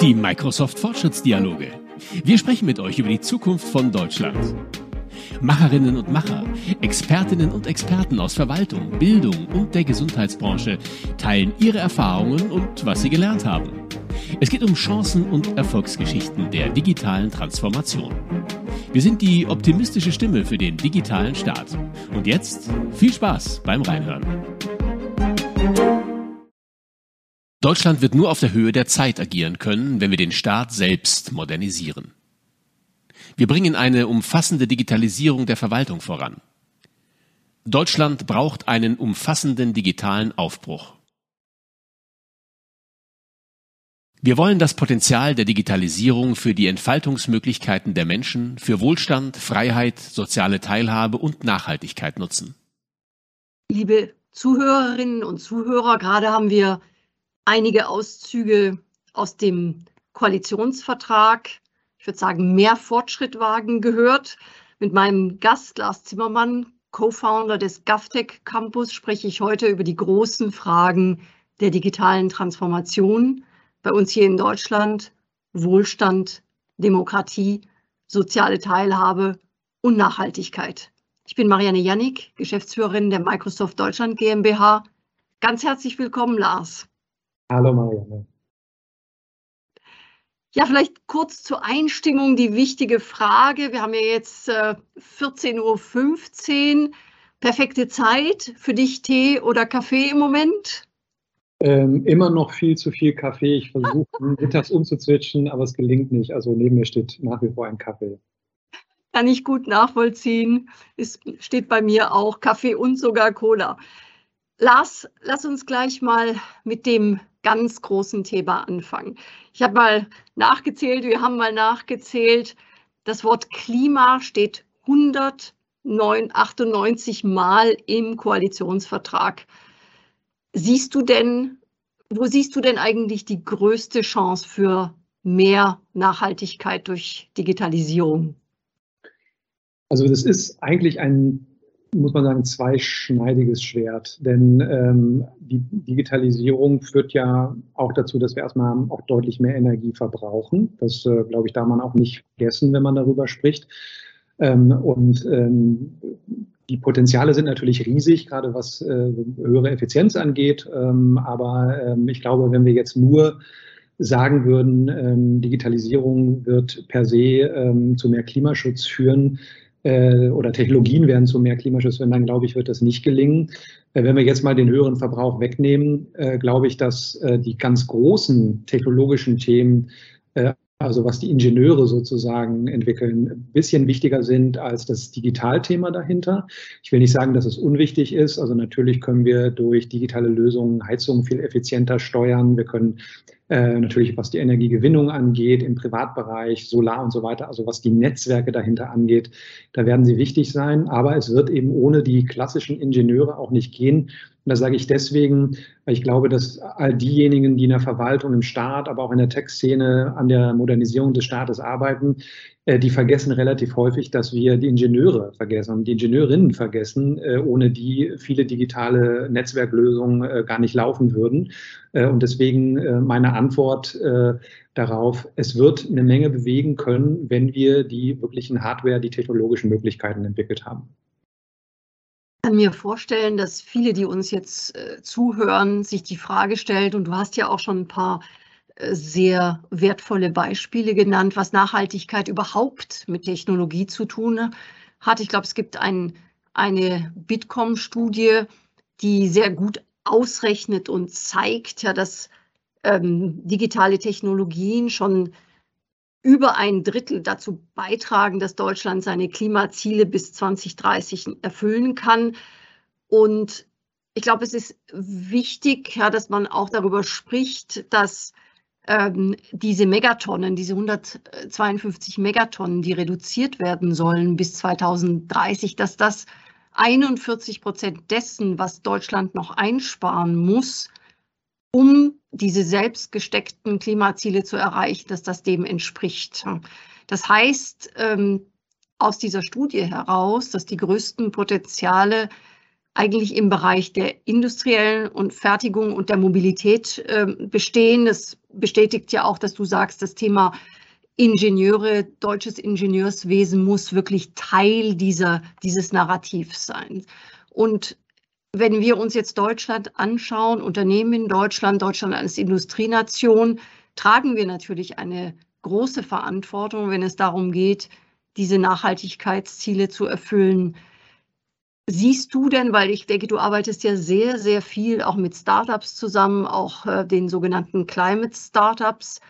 Die Microsoft Fortschrittsdialoge. Wir sprechen mit euch über die Zukunft von Deutschland. Macherinnen und Macher, Expertinnen und Experten aus Verwaltung, Bildung und der Gesundheitsbranche teilen ihre Erfahrungen und was sie gelernt haben. Es geht um Chancen und Erfolgsgeschichten der digitalen Transformation. Wir sind die optimistische Stimme für den digitalen Staat. Und jetzt viel Spaß beim Reinhören. Deutschland wird nur auf der Höhe der Zeit agieren können, wenn wir den Staat selbst modernisieren. Wir bringen eine umfassende Digitalisierung der Verwaltung voran. Deutschland braucht einen umfassenden digitalen Aufbruch. Wir wollen das Potenzial der Digitalisierung für die Entfaltungsmöglichkeiten der Menschen, für Wohlstand, Freiheit, soziale Teilhabe und Nachhaltigkeit nutzen. Liebe Zuhörerinnen und Zuhörer, gerade haben wir einige Auszüge aus dem Koalitionsvertrag, ich würde sagen, mehr Fortschritt wagen gehört. Mit meinem Gast Lars Zimmermann, Co-Founder des GovTech Campus, spreche ich heute über die großen Fragen der digitalen Transformation bei uns hier in Deutschland, Wohlstand, Demokratie, soziale Teilhabe und Nachhaltigkeit. Ich bin Marianne Jannik, Geschäftsführerin der Microsoft Deutschland GmbH. Ganz herzlich willkommen, Lars. Hallo Marianne. Ja, vielleicht kurz zur Einstimmung die wichtige Frage. Wir haben ja jetzt äh, 14.15 Uhr. Perfekte Zeit für dich Tee oder Kaffee im Moment? Ähm, immer noch viel zu viel Kaffee. Ich versuche mittags umzuzwitschen, aber es gelingt nicht. Also neben mir steht nach wie vor ein Kaffee. Kann ich gut nachvollziehen. Es steht bei mir auch Kaffee und sogar Cola. Lars, lass uns gleich mal mit dem ganz großen Thema anfangen. Ich habe mal nachgezählt, wir haben mal nachgezählt, das Wort Klima steht 198 Mal im Koalitionsvertrag. Siehst du denn, wo siehst du denn eigentlich die größte Chance für mehr Nachhaltigkeit durch Digitalisierung? Also das ist eigentlich ein muss man sagen, zweischneidiges Schwert. Denn ähm, die Digitalisierung führt ja auch dazu, dass wir erstmal auch deutlich mehr Energie verbrauchen. Das, äh, glaube ich, darf man auch nicht vergessen, wenn man darüber spricht. Ähm, und ähm, die Potenziale sind natürlich riesig, gerade was äh, höhere Effizienz angeht. Ähm, aber ähm, ich glaube, wenn wir jetzt nur sagen würden, ähm, Digitalisierung wird per se zu mehr Klimaschutz führen, äh, oder Technologien werden zu mehr Klimaschutz, wenn dann glaube ich, wird das nicht gelingen. Äh, wenn wir jetzt mal den höheren Verbrauch wegnehmen, äh, glaube ich, dass äh, die ganz großen technologischen Themen also was die Ingenieure sozusagen entwickeln, ein bisschen wichtiger sind als das Digitalthema dahinter. Ich will nicht sagen, dass es unwichtig ist. Also natürlich können wir durch digitale Lösungen Heizungen viel effizienter steuern. Wir können äh, natürlich, was die Energiegewinnung angeht, im Privatbereich, Solar und so weiter, also was die Netzwerke dahinter angeht, da werden sie wichtig sein. Aber es wird eben ohne die klassischen Ingenieure auch nicht gehen. Und das sage ich deswegen, weil ich glaube, dass all diejenigen, die in der Verwaltung, im Staat, aber auch in der Tech-Szene an der Modernisierung des Staates arbeiten, äh, die vergessen relativ häufig, dass wir die Ingenieure vergessen und die Ingenieurinnen vergessen, äh, ohne die viele digitale Netzwerklösungen äh, gar nicht laufen würden. Und deswegen meine Antwort darauf, es wird eine Menge bewegen können, wenn wir die wirklichen Hardware, die technologischen Möglichkeiten entwickelt haben kann mir vorstellen, dass viele, die uns jetzt äh, zuhören, sich die Frage stellen, und du hast ja auch schon ein paar äh, sehr wertvolle Beispiele genannt, was Nachhaltigkeit überhaupt mit Technologie zu tun hat. Ich glaube, es gibt ein, eine Bitkom-Studie, die sehr gut ausrechnet und zeigt, ja, dass ähm, digitale Technologien schon über ein Drittel dazu beitragen, dass Deutschland seine Klimaziele bis 2030 erfüllen kann. Und ich glaube, es ist wichtig, ja, dass man auch darüber spricht, dass ähm, diese Megatonnen, diese 152 Megatonnen, die reduziert werden sollen bis 2030, dass das 41 Prozent dessen, was Deutschland noch einsparen muss, um diese selbst gesteckten Klimaziele zu erreichen, dass das dem entspricht. Das heißt, ähm, aus dieser Studie heraus, dass die größten Potenziale eigentlich im Bereich der industriellen und Fertigung und der Mobilität äh, bestehen. Das bestätigt ja auch, dass du sagst, das Thema Ingenieure, deutsches Ingenieurswesen muss wirklich Teil dieser, dieses Narrativs sein. Und wenn wir uns jetzt Deutschland anschauen, Unternehmen in Deutschland, Deutschland als Industrienation, tragen wir natürlich eine große Verantwortung, wenn es darum geht, diese Nachhaltigkeitsziele zu erfüllen. Siehst du denn, weil ich denke, du arbeitest ja sehr, sehr viel auch mit Startups zusammen, auch äh, den sogenannten Climate Startups,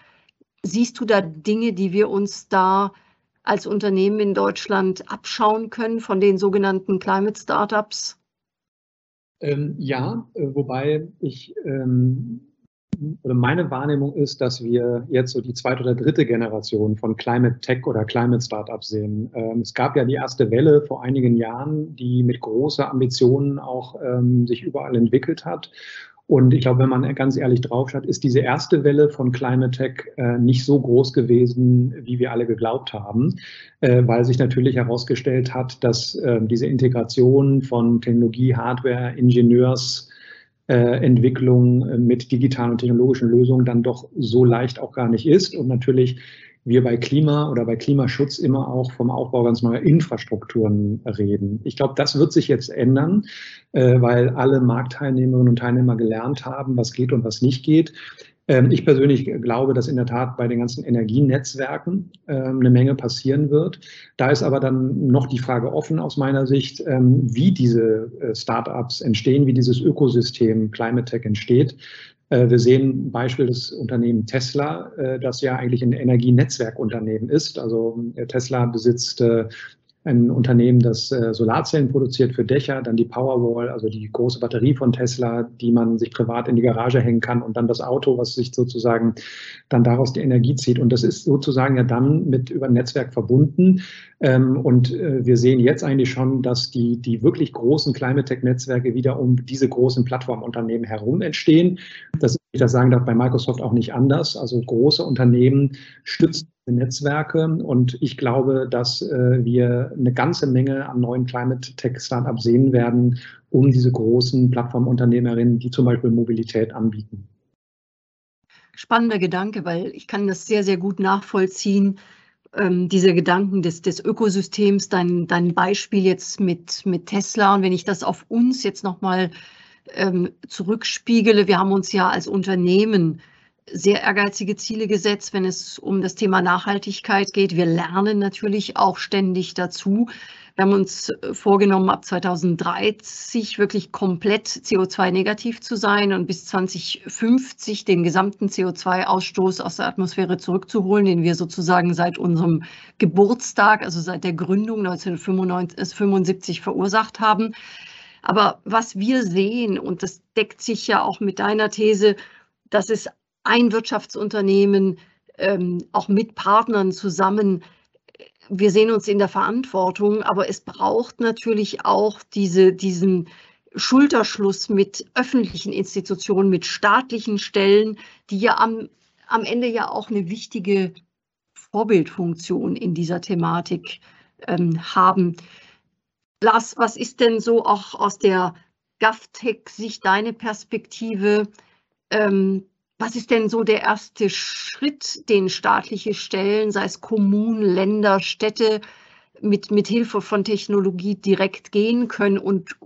siehst du da Dinge, die wir uns da als Unternehmen in Deutschland abschauen können von den sogenannten Climate Startups? Ähm, ja, äh, wobei ich ähm, oder meine Wahrnehmung ist, dass wir jetzt so die zweite oder dritte Generation von Climate Tech oder Climate Startups sehen. Ähm, es gab ja die erste Welle vor einigen Jahren, die mit großer Ambitionen auch ähm, sich überall entwickelt hat. Und ich glaube, wenn man ganz ehrlich draufschaut, ist diese erste Welle von Climate Tech äh, nicht so groß gewesen, wie wir alle geglaubt haben, äh, weil sich natürlich herausgestellt hat, dass äh, diese Integration von Technologie, Hardware, Ingenieurs, äh, Entwicklung äh, mit digitalen und technologischen Lösungen dann doch so leicht auch gar nicht ist. Und natürlich wir bei Klima oder bei Klimaschutz immer auch vom Aufbau ganz neuer Infrastrukturen reden. Ich glaube, das wird sich jetzt ändern, äh, weil alle Marktteilnehmerinnen und Teilnehmer gelernt haben, was geht und was nicht geht. Ähm, ich persönlich glaube, dass in der Tat bei den ganzen Energienetzwerken ähm, eine Menge passieren wird. Da ist aber dann noch die Frage offen aus meiner Sicht, ähm, wie diese äh, Startups entstehen, wie dieses Ökosystem Climate Tech entsteht. Äh, wir sehen ein Beispiel des Unternehmens Tesla, äh, das ja eigentlich ein Energienetzwerkunternehmen ist. Also Tesla besitzt ein Unternehmen, das äh, Solarzellen produziert für Dächer, dann die Powerwall, also die große Batterie von Tesla, die man sich privat in die Garage hängen kann und dann das Auto, was sich sozusagen dann daraus die Energie zieht. Und das ist sozusagen ja dann mit über ein Netzwerk verbunden. Ähm, und äh, wir sehen jetzt eigentlich schon, dass die, die wirklich großen Climate Tech-Netzwerke wieder um diese großen Plattformunternehmen herum entstehen. Das, ich das sagen darf, bei Microsoft auch nicht anders. Also große Unternehmen stützen Netzwerke. Und ich glaube, dass äh, wir eine ganze Menge an neuen Climate Tech Startups sehen werden, um diese großen Plattformunternehmerinnen, die zum Beispiel Mobilität anbieten. Spannender Gedanke, weil ich kann das sehr, sehr gut nachvollziehen. Ähm, diese Gedanken des, des Ökosystems, dein, dein Beispiel jetzt mit, mit Tesla. Und wenn ich das auf uns jetzt nochmal ähm, zurückspiegele, wir haben uns ja als Unternehmen sehr ehrgeizige Ziele gesetzt, wenn es um das Thema Nachhaltigkeit geht. Wir lernen natürlich auch ständig dazu. Wir haben uns äh, vorgenommen, ab 2030 wirklich komplett CO2-negativ zu sein und bis 2050 den gesamten CO2-Ausstoß aus der Atmosphäre zurückzuholen, den wir sozusagen seit unserem Geburtstag, also seit der Gründung 1975 äh, verursacht haben. Aber was wir sehen, und das deckt sich ja auch mit deiner These, dass es ein Wirtschaftsunternehmen, ähm, auch mit Partnern zusammen. Wir sehen uns in der Verantwortung, aber es braucht natürlich auch diese, diesen Schulterschluss mit öffentlichen Institutionen, mit staatlichen Stellen, die ja am, am Ende ja auch eine wichtige Vorbildfunktion in dieser Thematik ähm, haben. Lars, was ist denn so auch aus der GovTech-Sicht deine Perspektive? Ähm, was ist denn so der erste Schritt, den staatliche Stellen, sei es Kommunen, Länder, Städte, mit, mit Hilfe von Technologie direkt gehen können und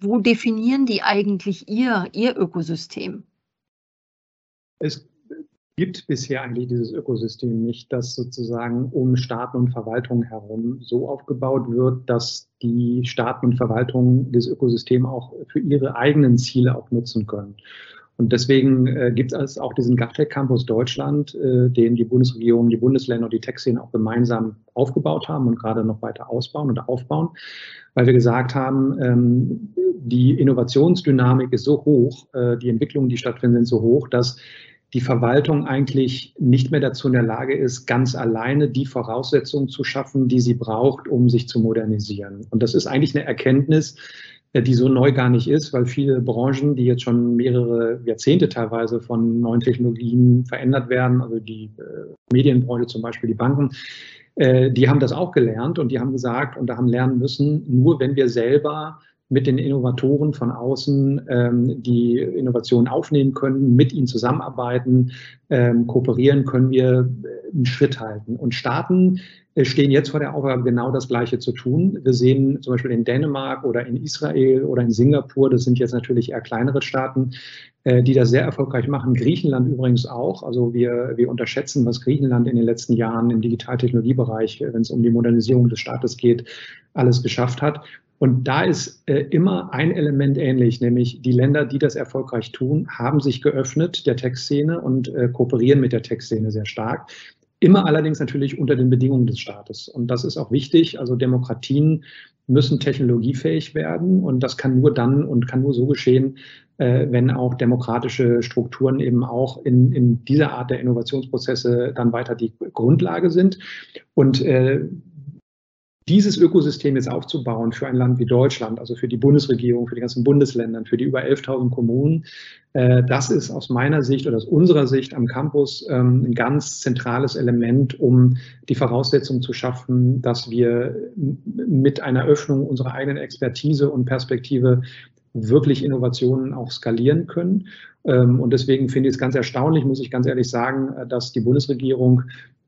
wo definieren die eigentlich ihr, ihr Ökosystem? Es gibt bisher eigentlich dieses Ökosystem nicht, das sozusagen um Staaten und Verwaltungen herum so aufgebaut wird, dass die Staaten und Verwaltungen dieses Ökosystem auch für ihre eigenen Ziele auch nutzen können. Und deswegen äh, gibt es auch diesen GovTech Campus Deutschland, äh, den die Bundesregierung, die Bundesländer und die Tech-Szene auch gemeinsam aufgebaut haben und gerade noch weiter ausbauen oder aufbauen, weil wir gesagt haben, ähm, die Innovationsdynamik ist so hoch, äh, die Entwicklungen, die stattfinden, sind so hoch, dass die Verwaltung eigentlich nicht mehr dazu in der Lage ist, ganz alleine die Voraussetzungen zu schaffen, die sie braucht, um sich zu modernisieren. Und das ist eigentlich eine Erkenntnis, die so neu gar nicht ist, weil viele Branchen, die jetzt schon mehrere Jahrzehnte teilweise von neuen Technologien verändert werden, also die äh, Medienbranche zum Beispiel, die Banken, äh, die haben das auch gelernt und die haben gesagt und da haben lernen müssen, nur wenn wir selber mit den Innovatoren von außen ähm, die Innovationen aufnehmen können, mit ihnen zusammenarbeiten, ähm, kooperieren, können wir äh, einen Schritt halten. Und Staaten äh, stehen jetzt vor der Aufgabe, genau das Gleiche zu tun. Wir sehen zum Beispiel in Dänemark oder in Israel oder in Singapur, das sind jetzt natürlich eher kleinere Staaten, die das sehr erfolgreich machen. Griechenland übrigens auch. Also wir, wir unterschätzen, was Griechenland in den letzten Jahren im Digitaltechnologiebereich, wenn es um die Modernisierung des Staates geht, alles geschafft hat. Und da ist äh, immer ein Element ähnlich, nämlich die Länder, die das erfolgreich tun, haben sich geöffnet der Tech-Szene und äh, kooperieren mit der Tech-Szene sehr stark. Immer allerdings natürlich unter den Bedingungen des Staates. Und das ist auch wichtig. Also Demokratien müssen technologiefähig werden. Und das kann nur dann und kann nur so geschehen, äh, wenn auch demokratische Strukturen eben auch in, in dieser Art der Innovationsprozesse dann weiter die Grundlage sind. Und äh, dieses Ökosystem jetzt aufzubauen für ein Land wie Deutschland, also für die Bundesregierung, für die ganzen Bundesländer, für die über 11.000 Kommunen, äh, das ist aus meiner Sicht oder aus unserer Sicht am Campus ähm, ein ganz zentrales Element, um die Voraussetzung zu schaffen, dass wir mit einer Öffnung unserer eigenen Expertise und Perspektive wirklich Innovationen auch skalieren können. Ähm, und deswegen finde ich es ganz erstaunlich, muss ich ganz ehrlich sagen, äh, dass die Bundesregierung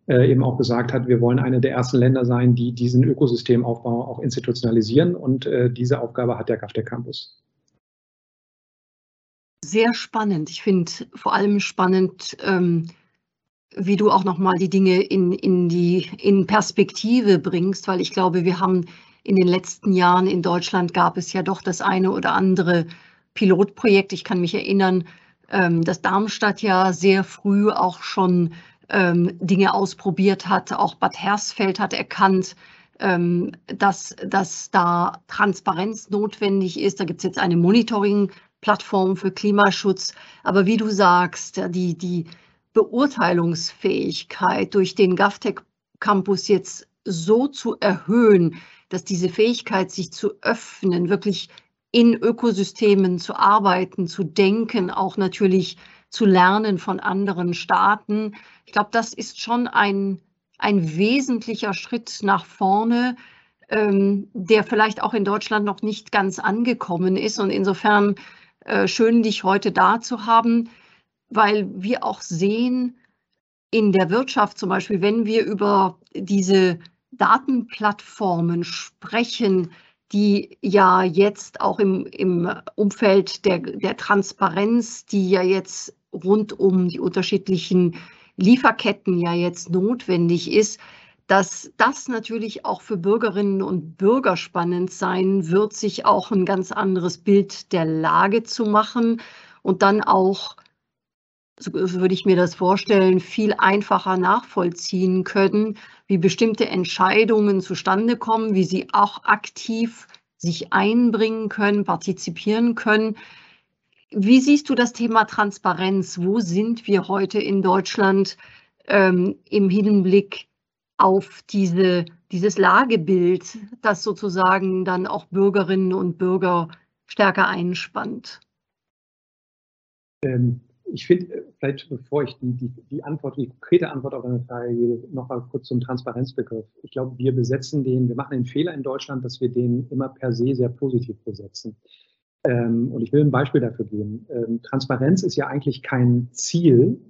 äh, eben auch gesagt hat, wir wollen eine der ersten Länder sein, die diesen Ökosystemaufbau auch institutionalisieren. Und äh, diese Aufgabe hat der GAFTEC Campus. Sehr spannend. Ich finde vor allem spannend, ähm, wie du auch nochmal die Dinge in, in, die, in Perspektive bringst, weil ich glaube, wir haben in den letzten Jahren in Deutschland gab es ja doch das eine oder andere Pilotprojekt. Ich kann mich erinnern, ähm, dass Darmstadt ja sehr früh auch schon ähm, Dinge ausprobiert hat. Auch Bad Hersfeld hat erkannt, ähm, dass, dass da Transparenz notwendig ist. Da gibt es jetzt eine Monitoring-Plattform für Klimaschutz. Aber wie du sagst, die, die Beurteilungsfähigkeit durch den GovTech Campus jetzt so zu erhöhen, dass diese Fähigkeit, sich zu öffnen, wirklich in Ökosystemen zu arbeiten, zu denken, auch natürlich zu lernen von anderen Staaten. Ich glaube, das ist schon ein, ein wesentlicher Schritt nach vorne, ähm, der vielleicht auch in Deutschland noch nicht ganz angekommen ist. Und insofern äh, schön, dich heute da zu haben, weil wir auch sehen, in der Wirtschaft zum Beispiel, wenn wir über diese Datenplattformen sprechen, die ja jetzt auch im, im Umfeld der, der Transparenz, die ja jetzt rund um die unterschiedlichen Lieferketten ja jetzt notwendig ist, dass das natürlich auch für Bürgerinnen und Bürger spannend sein wird, sich auch ein ganz anderes Bild der Lage zu machen und dann auch, so würde ich mir das vorstellen, viel einfacher nachvollziehen können, wie bestimmte Entscheidungen zustande kommen, wie sie auch aktiv sich einbringen können, partizipieren können. Wie siehst du das Thema Transparenz? Wo sind wir heute in Deutschland ähm, im Hinblick auf diese, dieses Lagebild, das sozusagen dann auch Bürgerinnen und Bürger stärker einspannt? Ähm, ich finde, äh, vielleicht bevor ich die, die, die Antwort, die konkrete Antwort auf eine Frage gebe, noch mal kurz zum Transparenzbegriff. Ich glaube, wir besetzen den, wir machen den Fehler in Deutschland, dass wir den immer per se sehr positiv besetzen. Ähm, und ich will ein Beispiel dafür geben. Ähm, Transparenz ist ja eigentlich kein Ziel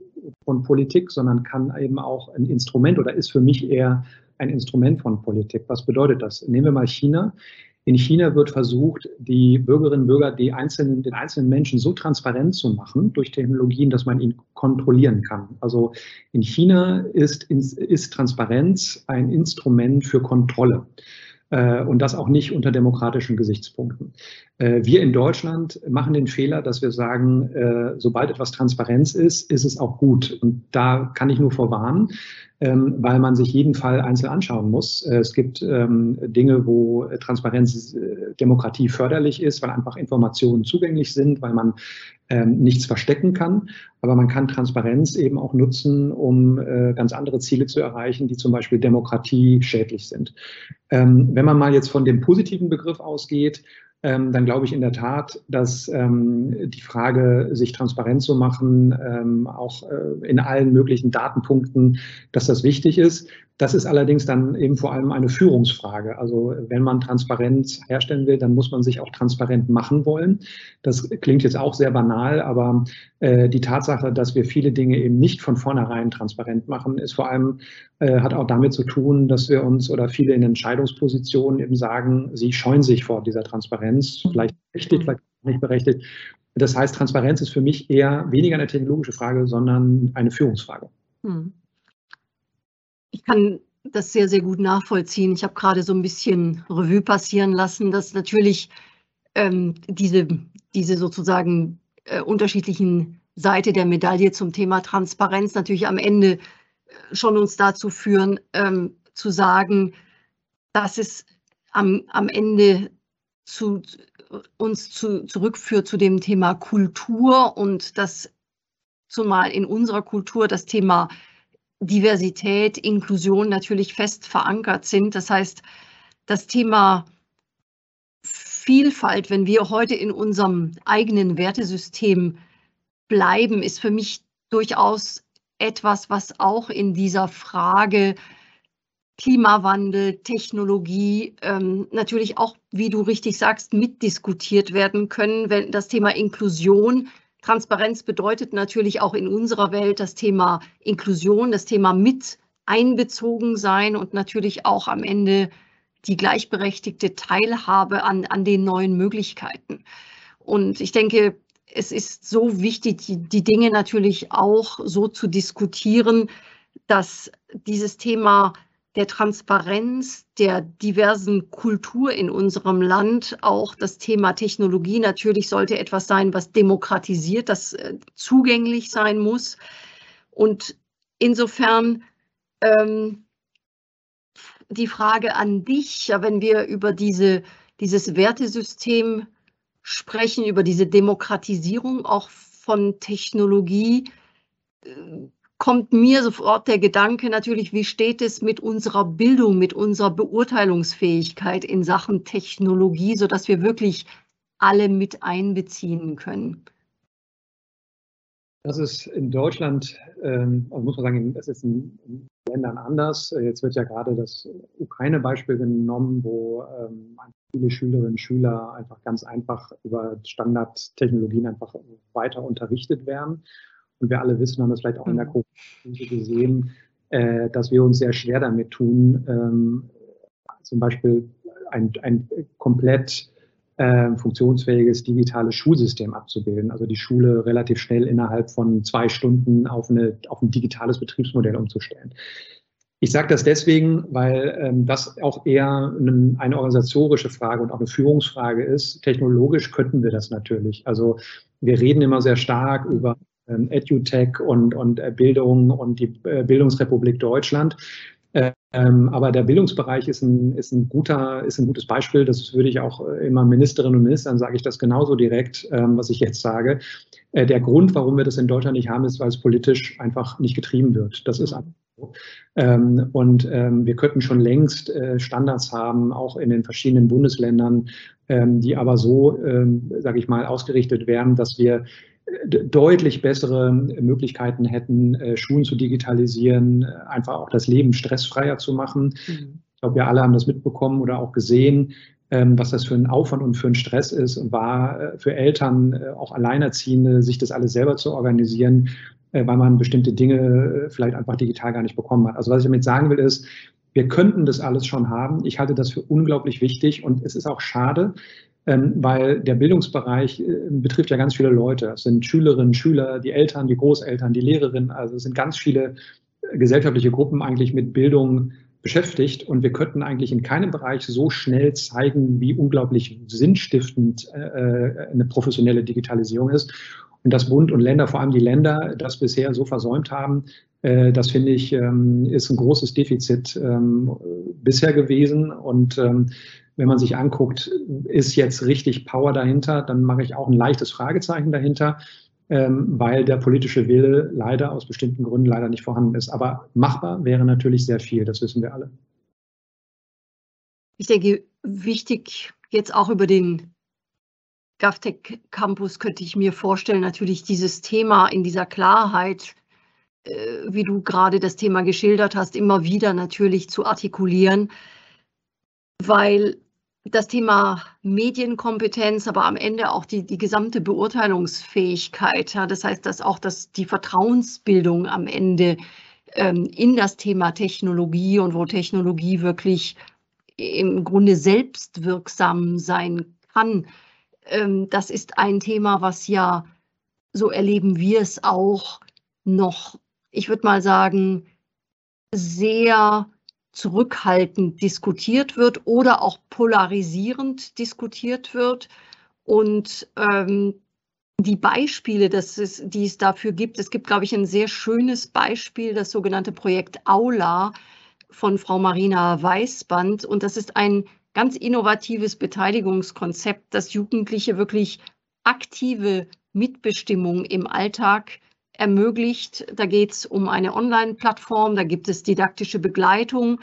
von Politik, sondern kann eben auch ein Instrument oder ist für mich eher ein Instrument von Politik. Was bedeutet das? Nehmen wir mal China. In China wird versucht, die Bürgerinnen und Bürger, die einzelnen, den einzelnen Menschen so transparent zu machen durch Technologien, dass man ihn kontrollieren kann. Also in China ist, ist Transparenz ein Instrument für Kontrolle äh, und das auch nicht unter demokratischen Gesichtspunkten. Äh, wir in Deutschland machen den Fehler, dass wir sagen, äh, sobald etwas Transparenz ist, ist es auch gut. Und da kann ich nur vorwarnen, ähm, weil man sich jeden Fall einzeln anschauen muss. Äh, es gibt ähm, Dinge, wo Transparenz äh, Demokratie förderlich ist, weil einfach Informationen zugänglich sind, weil man ähm, nichts verstecken kann. Aber man kann Transparenz eben auch nutzen, um äh, ganz andere Ziele zu erreichen, die zum Beispiel Demokratie schädlich sind. Ähm, wenn man mal jetzt von dem positiven Begriff ausgeht, ähm, dann glaube ich in der Tat, dass ähm, die Frage, sich transparent zu machen, ähm, auch äh, in allen möglichen Datenpunkten, dass das wichtig ist. Das ist allerdings dann eben vor allem eine Führungsfrage. Also wenn man Transparenz herstellen will, dann muss man sich auch transparent machen wollen. Das klingt jetzt auch sehr banal, aber die Tatsache, dass wir viele Dinge eben nicht von vornherein transparent machen, ist vor allem, äh, hat auch damit zu tun, dass wir uns oder viele in Entscheidungspositionen eben sagen, sie scheuen sich vor dieser Transparenz, vielleicht berechtigt, vielleicht nicht berechtigt. Das heißt, Transparenz ist für mich eher weniger eine technologische Frage, sondern eine Führungsfrage. Hm. Ich kann das sehr, sehr gut nachvollziehen. Ich habe gerade so ein bisschen Revue passieren lassen, dass natürlich ähm, diese, diese sozusagen äh, unterschiedlichen Seite der Medaille zum Thema Transparenz natürlich am Ende äh, schon uns dazu führen, ähm, zu sagen, dass es am, am Ende zu, uns zu, zurückführt zu dem Thema Kultur und dass zumal in unserer Kultur das Thema Diversität, Inklusion natürlich fest verankert sind. Das heißt, das Thema Vielfalt, wenn wir heute in unserem eigenen Wertesystem bleiben, ist für mich durchaus etwas, was auch in dieser Frage Klimawandel, Technologie ähm, natürlich auch, wie du richtig sagst, mitdiskutiert werden können, wenn das Thema Inklusion Transparenz bedeutet natürlich auch in unserer Welt das Thema Inklusion, das Thema mit einbezogen sein und natürlich auch am Ende die gleichberechtigte Teilhabe an, an den neuen Möglichkeiten. Und ich denke, es ist so wichtig, die, die Dinge natürlich auch so zu diskutieren, dass dieses Thema der Transparenz, der diversen Kultur in unserem Land. Auch das Thema Technologie natürlich sollte etwas sein, was demokratisiert, das äh, zugänglich sein muss. Und insofern ähm, die Frage an dich, wenn wir über diese, dieses Wertesystem sprechen, über diese Demokratisierung auch von Technologie, äh, kommt mir sofort der Gedanke natürlich, wie steht es mit unserer Bildung, mit unserer Beurteilungsfähigkeit in Sachen Technologie, sodass wir wirklich alle mit einbeziehen können? Das ist in Deutschland, ähm, also muss man sagen, das ist in, in, Ländern anders. Jetzt wird ja gerade das Ukraine-Beispiel genommen, wo ähm, viele Schülerinnen und Schüler einfach ganz einfach über Standardtechnologien einfach weiter unterrichtet werden. Und wir alle wissen, haben das vielleicht auch in der mhm. Covid-Krise gesehen, äh, dass wir uns sehr schwer damit tun, ähm, zum Beispiel ein, ein komplett äh, funktionsfähiges digitales Schulsystem abzubilden. Also die Schule relativ schnell innerhalb von zwei Stunden auf, eine, auf ein digitales Betriebsmodell umzustellen. Ich sage das deswegen, weil ähm, das auch eher eine, eine organisatorische Frage und auch eine Führungsfrage ist. Technologisch könnten wir das natürlich. Also wir reden immer sehr stark über ähm, EduTech und, und äh, Bildung und die äh, Bildungsrepublik Deutschland. Ähm, aber der Bildungsbereich ist ein, ist, ein guter, ist ein gutes Beispiel. Das würde ich auch äh, immer Ministerinnen und Ministern sage ich das genauso direkt, ähm, was ich jetzt sage. Äh, der Grund, warum wir das in Deutschland nicht haben, ist, weil es politisch einfach nicht getrieben wird. Das ist einfach so. Ähm, und ähm, wir könnten schon längst äh, Standards haben, auch in den verschiedenen Bundesländern, ähm, die aber so, ähm, sage ich mal, ausgerichtet werden, dass wir deutlich bessere Möglichkeiten hätten, äh, Schulen zu digitalisieren, äh, einfach auch das Leben stressfreier zu machen. Mhm. Ich glaube, wir alle haben das mitbekommen oder auch gesehen, ähm, was das für ein Aufwand und für ein Stress ist, war äh, für Eltern, auch Alleinerziehende, sich das alles selber zu organisieren, weil man bestimmte Dinge vielleicht einfach digital gar nicht bekommen hat. Also was ich damit sagen will, ist, wir könnten das alles schon haben. Ich halte das für unglaublich wichtig und es ist auch schade, weil der Bildungsbereich äh, betrifft ja ganz viele Leute. Es sind Schülerinnen, Schüler, die Eltern, die Großeltern, die Lehrerinnen. Also es sind ganz viele äh, gesellschaftliche Gruppen eigentlich mit Bildung beschäftigt und wir könnten eigentlich in keinem Bereich so schnell zeigen, wie unglaublich sinnstiftend äh, eine professionelle Digitalisierung ist. Und dass Bund und Länder, vor allem die Länder, das bisher so versäumt haben, das finde ich, ähm, ist ein großes Defizit ähm, bisher gewesen. Und ähm, wenn man sich anguckt, ist jetzt richtig Power dahinter, dann mache ich auch ein leichtes Fragezeichen dahinter, ähm, weil der politische Wille leider aus bestimmten Gründen leider nicht vorhanden ist. Aber machbar wäre natürlich sehr viel, das wissen wir alle. Ich denke, wichtig jetzt auch über den GovTech Campus könnte ich mir vorstellen, natürlich dieses Thema in dieser Klarheit, äh, wie du gerade das Thema geschildert hast, immer wieder natürlich zu artikulieren, weil das Thema Medienkompetenz, aber am Ende auch die, die gesamte Beurteilungsfähigkeit, ja, das heißt, dass auch das, die Vertrauensbildung am Ende ähm, in das Thema Technologie und wo Technologie wirklich im Grunde selbstwirksam sein kann, ähm, das ist ein Thema, was ja, so erleben wir es auch, noch, ich würde mal sagen, sehr zurückhaltend diskutiert wird oder auch polarisierend diskutiert wird. Und ähm, die Beispiele, das es, die es dafür gibt, es gibt, glaube ich, ein sehr schönes Beispiel, das sogenannte Projekt Aula von Frau Marina Weißband. Und das ist ein ganz innovatives Beteiligungskonzept, das Jugendliche wirklich aktive Mitbestimmung im Alltag ermöglicht. Da geht es um eine Online-Plattform, da gibt es didaktische Begleitung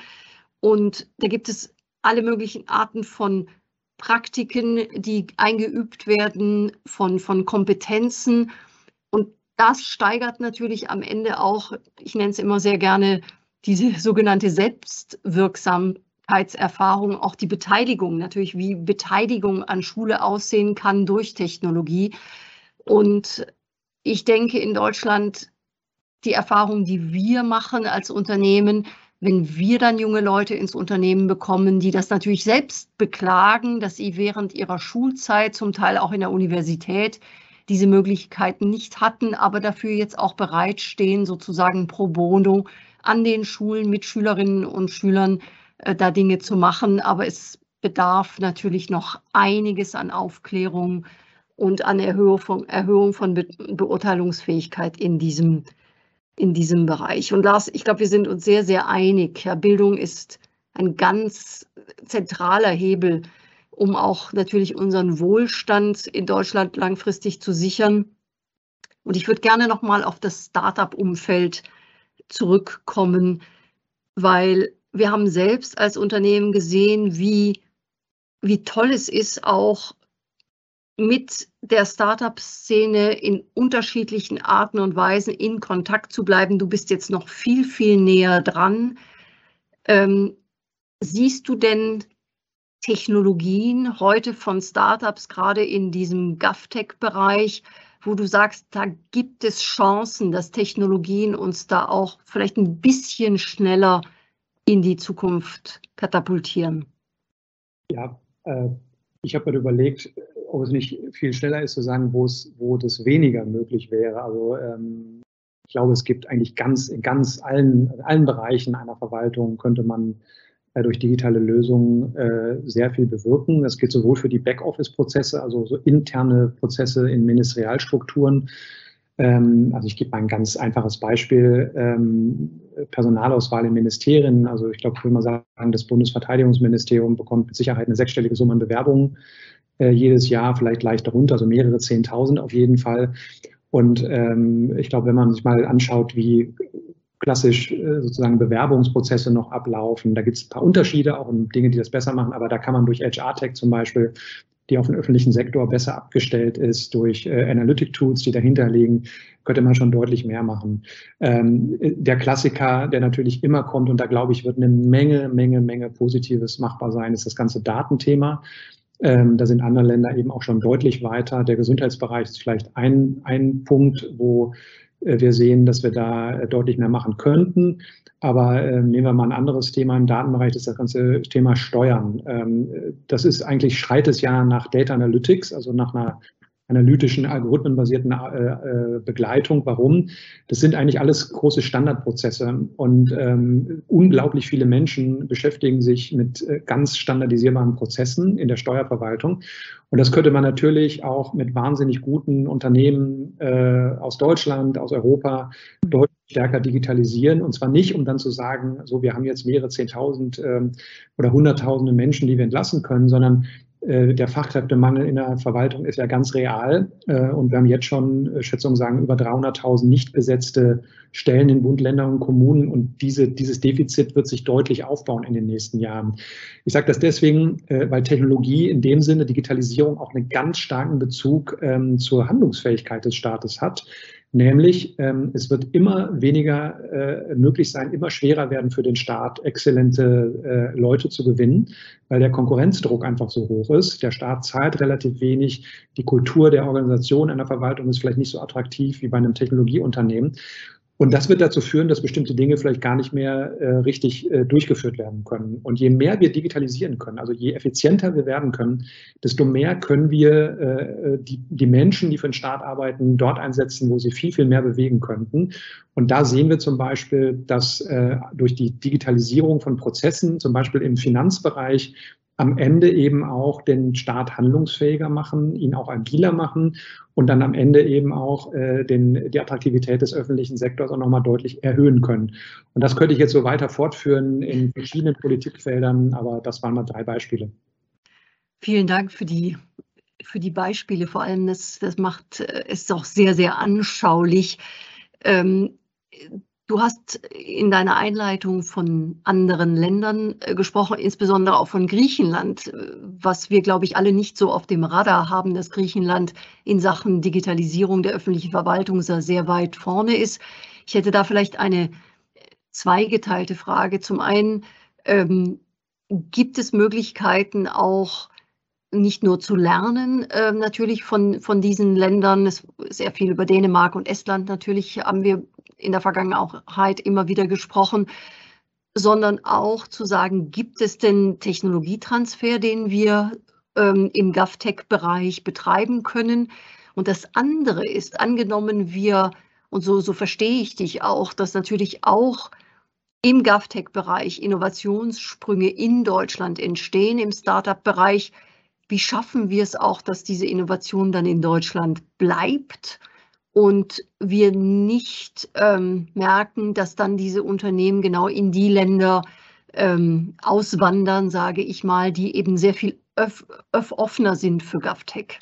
und da gibt es alle möglichen Arten von Praktiken, die eingeübt werden, von, von Kompetenzen. Und das steigert natürlich am Ende auch, ich nenne es immer sehr gerne, diese sogenannte Selbstwirksamkeitserfahrung, auch die Beteiligung, natürlich wie Beteiligung an Schule aussehen kann durch Technologie. Und ich denke in Deutschland, die Erfahrung, die wir machen als Unternehmen, wenn wir dann junge Leute ins Unternehmen bekommen, die das natürlich selbst beklagen, dass sie während ihrer Schulzeit, zum Teil auch in der Universität, diese Möglichkeiten nicht hatten, aber dafür jetzt auch bereitstehen, sozusagen pro bono an den Schulen mit Schülerinnen und Schülern äh, da Dinge zu machen. Aber es bedarf natürlich noch einiges an Aufklärung und an Erhöhung von, Erhöhung von Be Beurteilungsfähigkeit in diesem, in diesem Bereich. Und Lars, ich glaube, wir sind uns sehr, sehr einig. Ja, Bildung ist ein ganz zentraler Hebel, um auch natürlich unseren Wohlstand in Deutschland langfristig zu sichern. Und ich würde gerne noch mal auf das Startup-Umfeld zurückkommen, weil wir haben selbst als Unternehmen gesehen, wie, wie toll es ist, auch mit der Startup-Szene in unterschiedlichen Arten und Weisen in Kontakt zu bleiben. Du bist jetzt noch viel, viel näher dran. Ähm, siehst du denn Technologien heute von Startups, gerade in diesem GovTech-Bereich, wo du sagst, da gibt es Chancen, dass Technologien uns da auch vielleicht ein bisschen schneller in die Zukunft katapultieren? Ja, äh, ich habe mir überlegt, ob es nicht viel schneller ist zu sagen, wo es, wo das weniger möglich wäre. Also ähm, ich glaube, es gibt eigentlich ganz in ganz allen, allen Bereichen einer Verwaltung könnte man äh, durch digitale Lösungen äh, sehr viel bewirken. Das gilt sowohl für die Backoffice-Prozesse, also so interne Prozesse in Ministerialstrukturen. Ähm, also ich gebe mal ein ganz einfaches Beispiel. Ähm, Personalauswahl in Ministerien. Also ich glaube, ich würde mal sagen, das Bundesverteidigungsministerium bekommt mit Sicherheit eine sechsstellige Summe an Bewerbungen äh, jedes Jahr, vielleicht leicht darunter, also mehrere Zehntausend auf jeden Fall. Und ähm, ich glaube, wenn man sich mal anschaut, wie klassisch äh, sozusagen Bewerbungsprozesse noch ablaufen, da gibt es ein paar Unterschiede, auch in Dinge, die das besser machen, aber da kann man durch HR-Tech zum Beispiel die auf den öffentlichen Sektor besser abgestellt ist, durch äh, Analytic-Tools, die dahinter liegen, könnte man schon deutlich mehr machen. Ähm, der Klassiker, der natürlich immer kommt, und da glaube ich, wird eine Menge, Menge, Menge Positives machbar sein, ist das ganze Datenthema. Ähm, da sind andere Länder eben auch schon deutlich weiter. Der Gesundheitsbereich ist vielleicht ein, ein Punkt, wo äh, wir sehen, dass wir da äh, deutlich mehr machen könnten. Aber äh, nehmen wir mal ein anderes Thema im Datenbereich, das ist das ganze Thema Steuern. Ähm, das ist eigentlich, schreit es ja nach Data Analytics, also nach einer analytischen, algorithmenbasierten äh, äh, Begleitung. Warum? Das sind eigentlich alles große Standardprozesse und ähm, unglaublich viele Menschen beschäftigen sich mit äh, ganz standardisierbaren Prozessen in der Steuerverwaltung. Und das könnte man natürlich auch mit wahnsinnig guten Unternehmen äh, aus Deutschland, aus Europa deutlich stärker digitalisieren. Und zwar nicht, um dann zu sagen, so, wir haben jetzt mehrere Zehntausend ähm, oder Hunderttausende Menschen, die wir entlassen können, sondern äh, der Fachkräftemangel in der Verwaltung ist ja ganz real. Äh, und wir haben jetzt schon, äh, Schätzungen sagen, über 300.000 nicht besetzte Stellen in Bund, Ländern und Kommunen. Und diese, dieses Defizit wird sich deutlich aufbauen in den nächsten Jahren. Ich sage das deswegen, weil Technologie in dem Sinne, Digitalisierung auch einen ganz starken Bezug ähm, zur Handlungsfähigkeit des Staates hat. Nämlich, ähm, es wird immer weniger äh, möglich sein, immer schwerer werden für den Staat, exzellente äh, Leute zu gewinnen, weil der Konkurrenzdruck einfach so hoch ist. Der Staat zahlt relativ wenig. Die Kultur der Organisation einer Verwaltung ist vielleicht nicht so attraktiv wie bei einem Technologieunternehmen. Und das wird dazu führen, dass bestimmte Dinge vielleicht gar nicht mehr äh, richtig äh, durchgeführt werden können. Und je mehr wir digitalisieren können, also je effizienter wir werden können, desto mehr können wir äh, die, die Menschen, die für den Staat arbeiten, dort einsetzen, wo sie viel, viel mehr bewegen könnten. Und da sehen wir zum Beispiel, dass äh, durch die Digitalisierung von Prozessen, zum Beispiel im Finanzbereich, am Ende eben auch den Staat handlungsfähiger machen, ihn auch agiler machen und dann am Ende eben auch äh, den, die Attraktivität des öffentlichen Sektors auch nochmal deutlich erhöhen können. Und das könnte ich jetzt so weiter fortführen in verschiedenen Politikfeldern, aber das waren mal drei Beispiele. Vielen Dank für die, für die Beispiele. Vor allem, das, das macht es auch sehr, sehr anschaulich. Ähm, Du hast in deiner Einleitung von anderen Ländern äh, gesprochen, insbesondere auch von Griechenland, äh, was wir, glaube ich, alle nicht so auf dem Radar haben, dass Griechenland in Sachen Digitalisierung der öffentlichen Verwaltung sehr weit vorne ist. Ich hätte da vielleicht eine zweigeteilte Frage. Zum einen, ähm, gibt es Möglichkeiten auch nicht nur zu lernen, äh, natürlich von, von diesen Ländern, sehr viel über Dänemark und Estland natürlich haben wir in der Vergangenheit immer wieder gesprochen, sondern auch zu sagen, gibt es denn Technologietransfer, den wir ähm, im GovTech-Bereich betreiben können? Und das andere ist, angenommen wir, und so, so verstehe ich dich auch, dass natürlich auch im GovTech-Bereich Innovationssprünge in Deutschland entstehen, im Startup-Bereich. Wie schaffen wir es auch, dass diese Innovation dann in Deutschland bleibt? Und wir nicht ähm, merken, dass dann diese Unternehmen genau in die Länder ähm, auswandern, sage ich mal, die eben sehr viel öff öff offener sind für GovTech.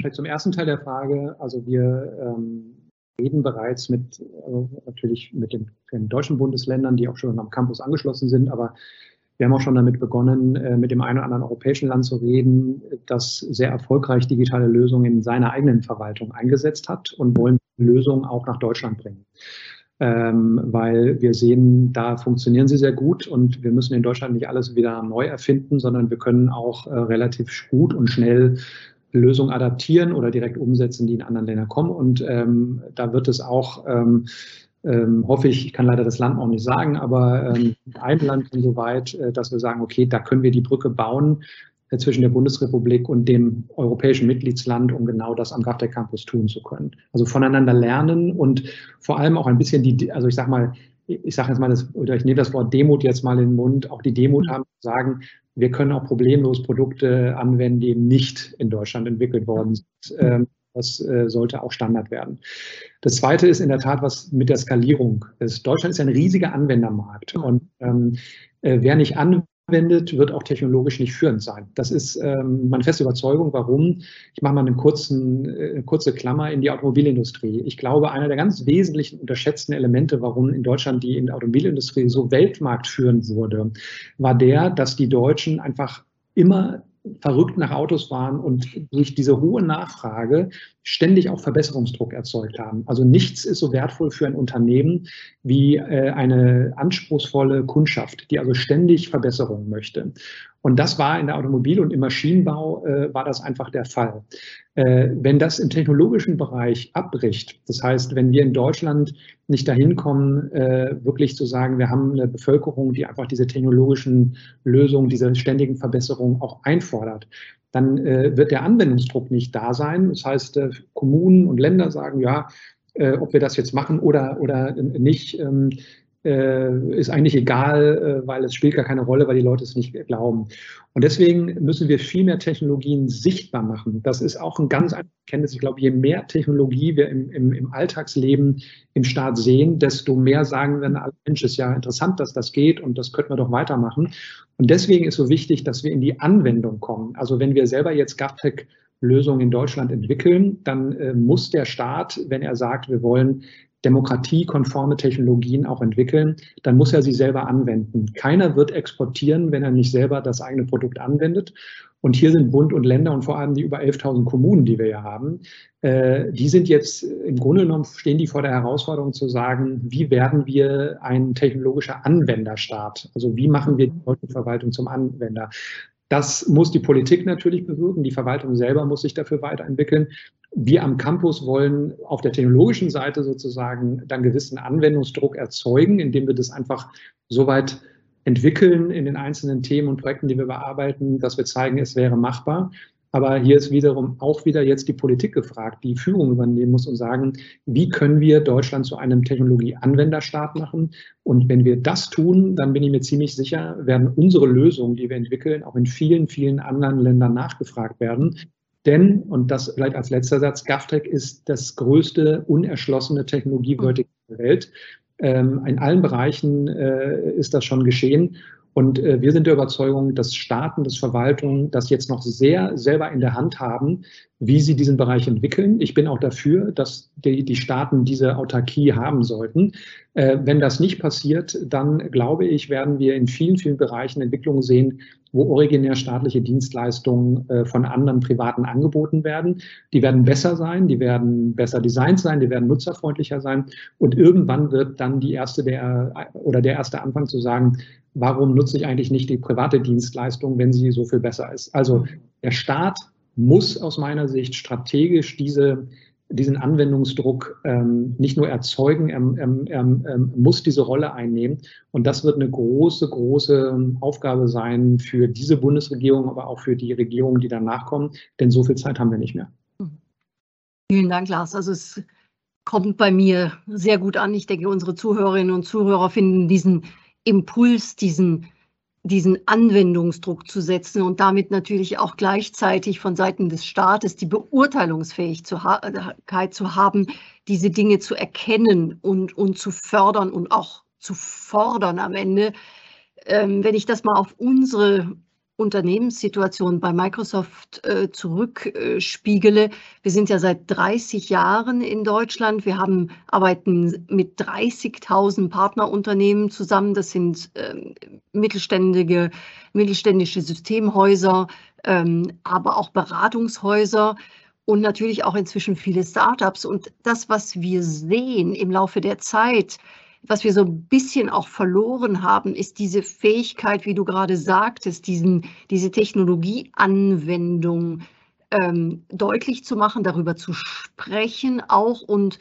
Vielleicht zum ersten Teil der Frage. Also wir ähm, reden bereits mit äh, natürlich mit den, den, deutschen Bundesländern, die auch schon am Campus angeschlossen sind, aber wir haben auch schon damit begonnen, äh, mit dem einen oder anderen europäischen Land zu reden, das sehr erfolgreich digitale Lösungen in seiner eigenen Verwaltung eingesetzt hat und wollen Lösungen auch nach Deutschland bringen. Ähm, weil wir sehen, da funktionieren sie sehr gut und wir müssen in Deutschland nicht alles wieder neu erfinden, sondern wir können auch äh, relativ gut und schnell Lösungen adaptieren oder direkt umsetzen, die in anderen Ländern kommen. Und ähm, da wird es auch ähm, ähm, hoffe ich, ich kann leider das Land auch nicht sagen, aber ähm, ein Land schon so weit, äh, dass wir sagen, okay, da können wir die Brücke bauen äh, zwischen der Bundesrepublik und dem europäischen Mitgliedsland, um genau das am GovTech Campus tun zu können. Also voneinander lernen und vor allem auch ein bisschen die, also ich sag mal, ich sage jetzt mal das, oder ich nehme das Wort Demut jetzt mal in den Mund, auch die Demut haben zu sagen, wir können auch problemlos Produkte anwenden, die nicht in Deutschland entwickelt worden sind. Ähm, das äh, sollte auch Standard werden. Das Zweite ist in der Tat was mit der Skalierung. Das, Deutschland ist ein riesiger Anwendermarkt und ähm, äh, wer nicht anwendet, wird auch technologisch nicht führend sein. Das ist ähm, meine feste Überzeugung. Warum? Ich mache mal einen kurzen, äh, eine kurze Klammer in die Automobilindustrie. Ich glaube, einer der ganz wesentlichen unterschätzten Elemente, warum in Deutschland die in der Automobilindustrie so weltmarktführend wurde, war der, dass die Deutschen einfach immer verrückt nach Autos waren und durch diese hohe Nachfrage ständig auch Verbesserungsdruck erzeugt haben. Also nichts ist so wertvoll für ein Unternehmen wie äh, eine anspruchsvolle Kundschaft, die also ständig Verbesserungen möchte. Und das war in der Automobil- und im Maschinenbau äh, war das einfach der Fall. Äh, wenn das im technologischen Bereich abbricht, das heißt, wenn wir in Deutschland nicht dahin kommen, äh, wirklich zu sagen, wir haben eine Bevölkerung, die einfach diese technologischen Lösungen, diese ständigen Verbesserungen auch einfordert, dann äh, wird der Anwendungsdruck nicht da sein. Das heißt, äh, Kommunen und Länder sagen, ja, äh, ob wir das jetzt machen oder, oder nicht, ähm, äh, ist eigentlich egal, äh, weil es spielt gar keine Rolle, weil die Leute es nicht glauben. Und deswegen müssen wir viel mehr Technologien sichtbar machen. Das ist auch ein ganz einfaches Kenntnis. Ich glaube, je mehr Technologie wir im, im, im Alltagsleben im Staat sehen, desto mehr sagen wir, Mensch, ist ja interessant, dass das geht und das könnten wir doch weitermachen. Und deswegen ist so wichtig, dass wir in die Anwendung kommen. Also wenn wir selber jetzt GovTech Lösungen in Deutschland entwickeln, dann äh, muss der Staat, wenn er sagt, wir wollen demokratiekonforme Technologien auch entwickeln, dann muss er sie selber anwenden. Keiner wird exportieren, wenn er nicht selber das eigene Produkt anwendet. Und hier sind Bund und Länder und vor allem die über 11.000 Kommunen, die wir ja haben, äh, die sind jetzt im Grunde genommen, stehen die vor der Herausforderung zu sagen, wie werden wir ein technologischer Anwenderstaat? Also wie machen wir die deutsche Verwaltung zum Anwender? Das muss die Politik natürlich bewirken. Die Verwaltung selber muss sich dafür weiterentwickeln. Wir am Campus wollen auf der technologischen Seite sozusagen dann gewissen Anwendungsdruck erzeugen, indem wir das einfach so weit entwickeln in den einzelnen Themen und Projekten, die wir bearbeiten, dass wir zeigen, es wäre machbar. Aber hier ist wiederum auch wieder jetzt die Politik gefragt, die Führung übernehmen muss und sagen, wie können wir Deutschland zu einem Technologieanwenderstaat machen? Und wenn wir das tun, dann bin ich mir ziemlich sicher, werden unsere Lösungen, die wir entwickeln, auch in vielen, vielen anderen Ländern nachgefragt werden. Denn, und das vielleicht als letzter Satz, GovTech ist das größte unerschlossene Technologievertical der Welt. Ähm, in allen Bereichen äh, ist das schon geschehen. Und äh, wir sind der Überzeugung, dass Staaten, dass Verwaltungen das jetzt noch sehr selber in der Hand haben, wie sie diesen Bereich entwickeln. Ich bin auch dafür, dass die, die Staaten diese Autarkie haben sollten. Äh, wenn das nicht passiert, dann glaube ich, werden wir in vielen, vielen Bereichen Entwicklungen sehen, wo originär staatliche Dienstleistungen äh, von anderen Privaten angeboten werden. Die werden besser sein, die werden besser designt sein, die werden nutzerfreundlicher sein. Und irgendwann wird dann die erste der oder der erste Anfang zu sagen, warum nutze ich eigentlich nicht die private Dienstleistung, wenn sie so viel besser ist? Also der Staat muss aus meiner Sicht strategisch diese, diesen Anwendungsdruck ähm, nicht nur erzeugen, er, er, er, muss diese Rolle einnehmen. Und das wird eine große, große Aufgabe sein für diese Bundesregierung, aber auch für die Regierungen, die danach kommen, denn so viel Zeit haben wir nicht mehr. Vielen Dank, Lars. Also es kommt bei mir sehr gut an. Ich denke, unsere Zuhörerinnen und Zuhörer finden diesen Impuls, diesen, diesen Anwendungsdruck zu setzen und damit natürlich auch gleichzeitig von Seiten des Staates die Beurteilungsfähigkeit zu haben, diese Dinge zu erkennen und, und zu fördern und auch zu fordern am Ende. Ähm, wenn ich das mal auf unsere Unternehmenssituation bei Microsoft äh, zurückspiegele. Wir sind ja seit 30 Jahren in Deutschland. Wir haben, arbeiten mit 30.000 Partnerunternehmen zusammen. Das sind ähm, mittelständige, mittelständische Systemhäuser, ähm, aber auch Beratungshäuser und natürlich auch inzwischen viele Startups. Und das, was wir sehen im Laufe der Zeit, was wir so ein bisschen auch verloren haben, ist diese Fähigkeit, wie du gerade sagtest, diesen, diese Technologieanwendung ähm, deutlich zu machen, darüber zu sprechen auch und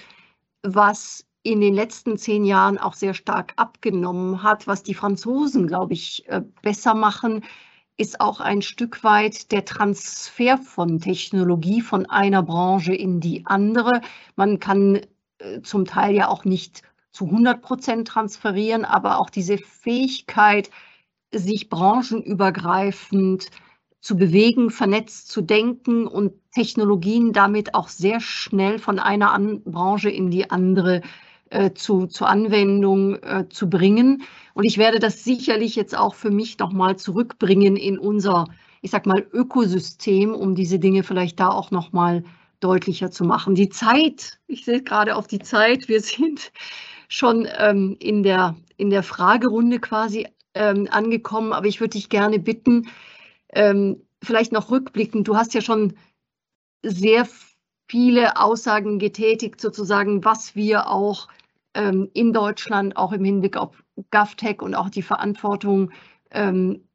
was in den letzten zehn Jahren auch sehr stark abgenommen hat, was die Franzosen, glaube ich, äh, besser machen, ist auch ein Stück weit der Transfer von Technologie von einer Branche in die andere. Man kann äh, zum Teil ja auch nicht zu 100 Prozent transferieren, aber auch diese Fähigkeit, sich branchenübergreifend zu bewegen, vernetzt zu denken und Technologien damit auch sehr schnell von einer An Branche in die andere äh, zu, zur Anwendung äh, zu bringen. Und ich werde das sicherlich jetzt auch für mich nochmal zurückbringen in unser, ich sag mal, Ökosystem, um diese Dinge vielleicht da auch nochmal deutlicher zu machen. Die Zeit, ich sehe gerade auf die Zeit, wir sind schon ähm, in, der, in der Fragerunde quasi ähm, angekommen, aber ich würde dich gerne bitten, ähm, vielleicht noch rückblickend, du hast ja schon sehr viele Aussagen getätigt, sozusagen, was wir auch ähm, in Deutschland, auch im Hinblick auf GovTech und auch die Verantwortung ähm,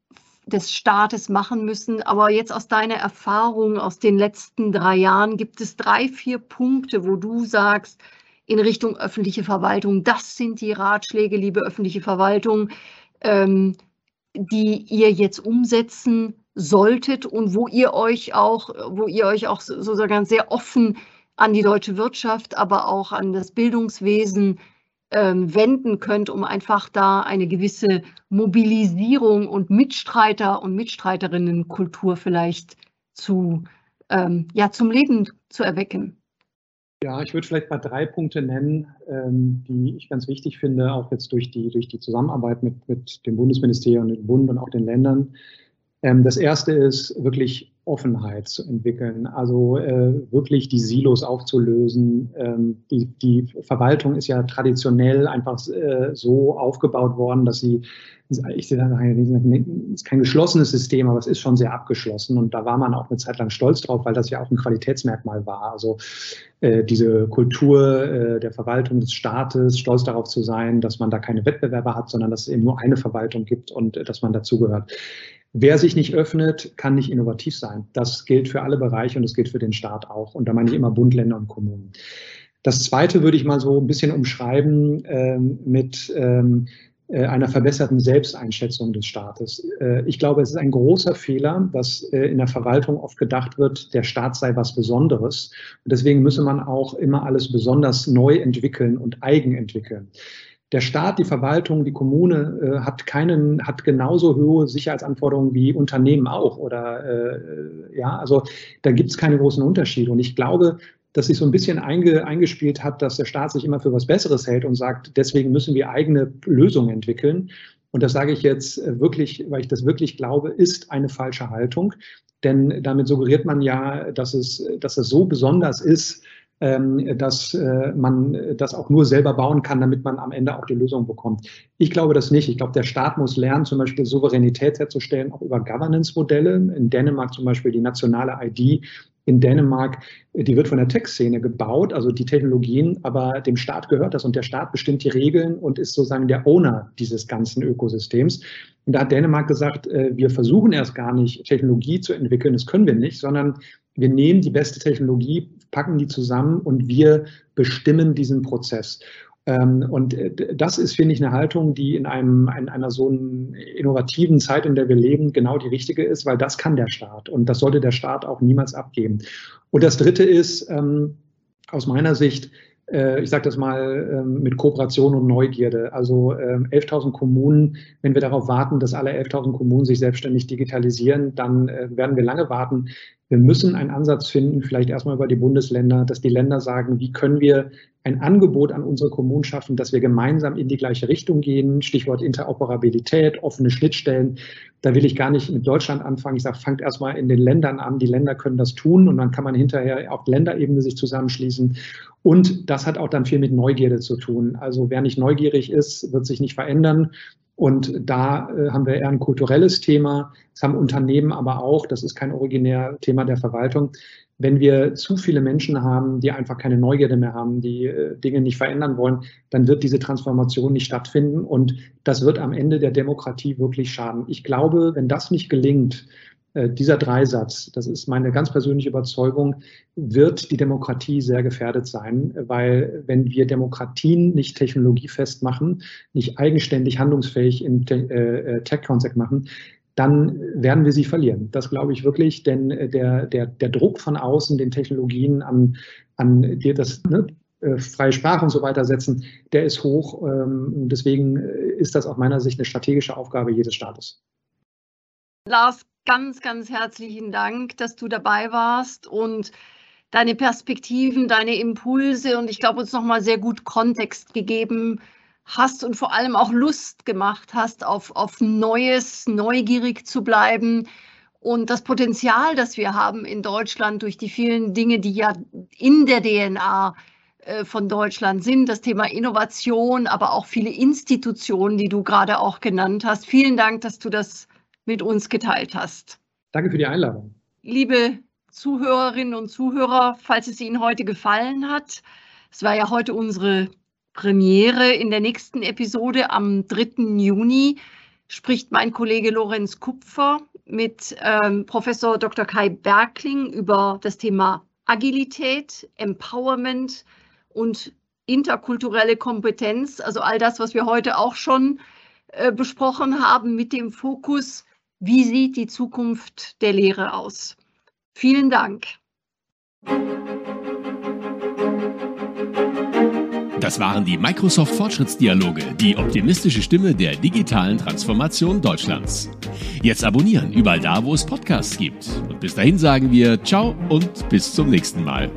des Staates machen müssen. Aber jetzt aus deiner Erfahrung aus den letzten drei Jahren gibt es drei, vier Punkte, wo du sagst, in Richtung öffentliche Verwaltung. Das sind die Ratschläge, liebe öffentliche Verwaltung, ähm, die ihr jetzt umsetzen solltet und wo ihr euch auch, wo ihr euch auch sozusagen sehr offen an die deutsche Wirtschaft, aber auch an das Bildungswesen ähm, wenden könnt, um einfach da eine gewisse Mobilisierung und Mitstreiter- und Mitstreiterinnenkultur vielleicht zu, ähm, ja, zum Leben zu erwecken? Ja, ich würde vielleicht mal drei Punkte nennen, ähm, die ich ganz wichtig finde, auch jetzt durch die, durch die Zusammenarbeit mit, mit dem Bundesministerium, dem Bund und auch den Ländern. Ähm, das erste ist wirklich Offenheit zu entwickeln, also äh, wirklich die Silos aufzulösen. Ähm, die, die Verwaltung ist ja traditionell einfach äh, so aufgebaut worden, dass sie, ich sehe ist kein geschlossenes System, aber es ist schon sehr abgeschlossen und da war man auch eine Zeit lang stolz drauf, weil das ja auch ein Qualitätsmerkmal war. Also äh, diese Kultur äh, der Verwaltung des Staates, stolz darauf zu sein, dass man da keine Wettbewerber hat, sondern dass es eben nur eine Verwaltung gibt und äh, dass man dazugehört. Wer sich nicht öffnet, kann nicht innovativ sein. Das gilt für alle Bereiche und das gilt für den Staat auch. Und da meine ich immer Bund, Länder und Kommunen. Das Zweite würde ich mal so ein bisschen umschreiben ähm, mit ähm, äh, einer verbesserten Selbsteinschätzung des Staates. Äh, ich glaube, es ist ein großer Fehler, dass äh, in der Verwaltung oft gedacht wird, der Staat sei was Besonderes. Und deswegen müsse man auch immer alles besonders neu entwickeln und eigen entwickeln der Staat, die Verwaltung, die Kommune äh, hat keinen, hat genauso hohe Sicherheitsanforderungen wie Unternehmen auch. Oder äh, ja, also da gibt es keine großen Unterschiede. Und ich glaube, dass sich so ein bisschen einge, eingespielt hat, dass der Staat sich immer für was Besseres hält und sagt, deswegen müssen wir eigene Lösungen entwickeln. Und das sage ich jetzt äh, wirklich, weil ich das wirklich glaube, ist eine falsche Haltung. Denn damit suggeriert man ja, dass es, dass es so besonders ist, dass äh, man das auch nur selber bauen kann, damit man am Ende auch die Lösung bekommt. Ich glaube das nicht. Ich glaube, der Staat muss lernen, zum Beispiel Souveränität herzustellen, auch über Governance-Modelle. In Dänemark zum Beispiel die nationale ID in Dänemark, die wird von der Tech-Szene gebaut, also die Technologien, aber dem Staat gehört das und der Staat bestimmt die Regeln und ist sozusagen der Owner dieses ganzen Ökosystems. Und da hat Dänemark gesagt, äh, wir versuchen erst gar nicht Technologie zu entwickeln, das können wir nicht, sondern wir nehmen die beste Technologie, packen die zusammen und wir bestimmen diesen Prozess. Ähm, und äh, das ist, finde ich, eine Haltung, die in, einem, in einer so innovativen Zeit, in der wir leben, genau die richtige ist, weil das kann der Staat und das sollte der Staat auch niemals abgeben. Und das Dritte ist, ähm, aus meiner Sicht, äh, ich sage das mal ähm, mit Kooperation und Neugierde. Also 11.000 Kommunen, wenn wir darauf warten, dass alle 11.000 Kommunen sich selbstständig digitalisieren, dann äh, werden wir lange warten. Wir müssen einen Ansatz finden, vielleicht erstmal über die Bundesländer, dass die Länder sagen, wie können wir ein Angebot an unsere Kommunen schaffen, dass wir gemeinsam in die gleiche Richtung gehen. Stichwort Interoperabilität, offene Schnittstellen. Da will ich gar nicht mit Deutschland anfangen. Ich sage, fangt erstmal in den Ländern an. Die Länder können das tun und dann kann man hinterher auf Länderebene sich zusammenschließen. Und das hat auch dann viel mit Neugierde zu tun. Also wer nicht neugierig ist, wird sich nicht verändern. Und da äh, haben wir eher ein kulturelles Thema. Das haben Unternehmen aber auch. Das ist kein originär Thema der Verwaltung. Wenn wir zu viele Menschen haben, die einfach keine Neugierde mehr haben, die äh, Dinge nicht verändern wollen, dann wird diese Transformation nicht stattfinden. Und das wird am Ende der Demokratie wirklich schaden. Ich glaube, wenn das nicht gelingt, dieser Dreisatz, das ist meine ganz persönliche Überzeugung, wird die Demokratie sehr gefährdet sein, weil wenn wir Demokratien nicht technologiefest machen, nicht eigenständig handlungsfähig im äh, äh, Tech-Konzept machen, dann werden wir sie verlieren. Das glaube ich wirklich, denn der, der, der Druck von außen, den Technologien an, an das ne, freie Sprache und so weiter setzen, der ist hoch. Ähm, deswegen ist das aus meiner Sicht eine strategische Aufgabe jedes Staates. Lars, ganz, ganz herzlichen Dank, dass du dabei warst und deine Perspektiven, deine Impulse und ich glaube, uns nochmal sehr gut Kontext gegeben hast und vor allem auch Lust gemacht hast, auf, auf Neues, neugierig zu bleiben. Und das Potenzial, das wir haben in Deutschland durch die vielen Dinge, die ja in der DNA äh, von Deutschland sind, das Thema Innovation, aber auch viele Institutionen, die du gerade auch genannt hast. Vielen Dank, dass du das mit uns geteilt hast. Danke für die Einladung. Liebe Zuhörerinnen und Zuhörer, falls es Ihnen heute gefallen hat, es war ja heute unsere Premiere. In der nächsten Episode am 3. Juni spricht mein Kollege Lorenz Kupfer mit ähm, Professor Dr. Kai Berkling über das Thema Agilität, Empowerment und interkulturelle Kompetenz, also all das, was wir heute auch schon äh, besprochen haben, mit dem Fokus wie sieht die Zukunft der Lehre aus? Vielen Dank. Das waren die Microsoft Fortschrittsdialoge, die optimistische Stimme der digitalen Transformation Deutschlands. Jetzt abonnieren, überall da, wo es Podcasts gibt. Und bis dahin sagen wir Ciao und bis zum nächsten Mal.